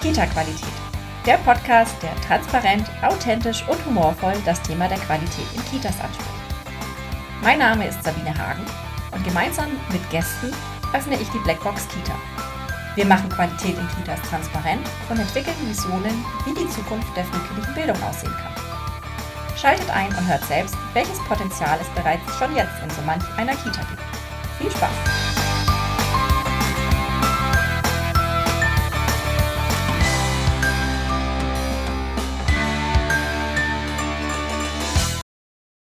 Kita-Qualität. Der Podcast, der transparent, authentisch und humorvoll das Thema der Qualität in Kitas anspricht. Mein Name ist Sabine Hagen und gemeinsam mit Gästen öffne ich die Blackbox Kita. Wir machen Qualität in Kitas transparent und entwickeln Visionen, wie die Zukunft der frühkindlichen Bildung aussehen kann. Schaltet ein und hört selbst, welches Potenzial es bereits schon jetzt in so manch einer Kita gibt. Viel Spaß!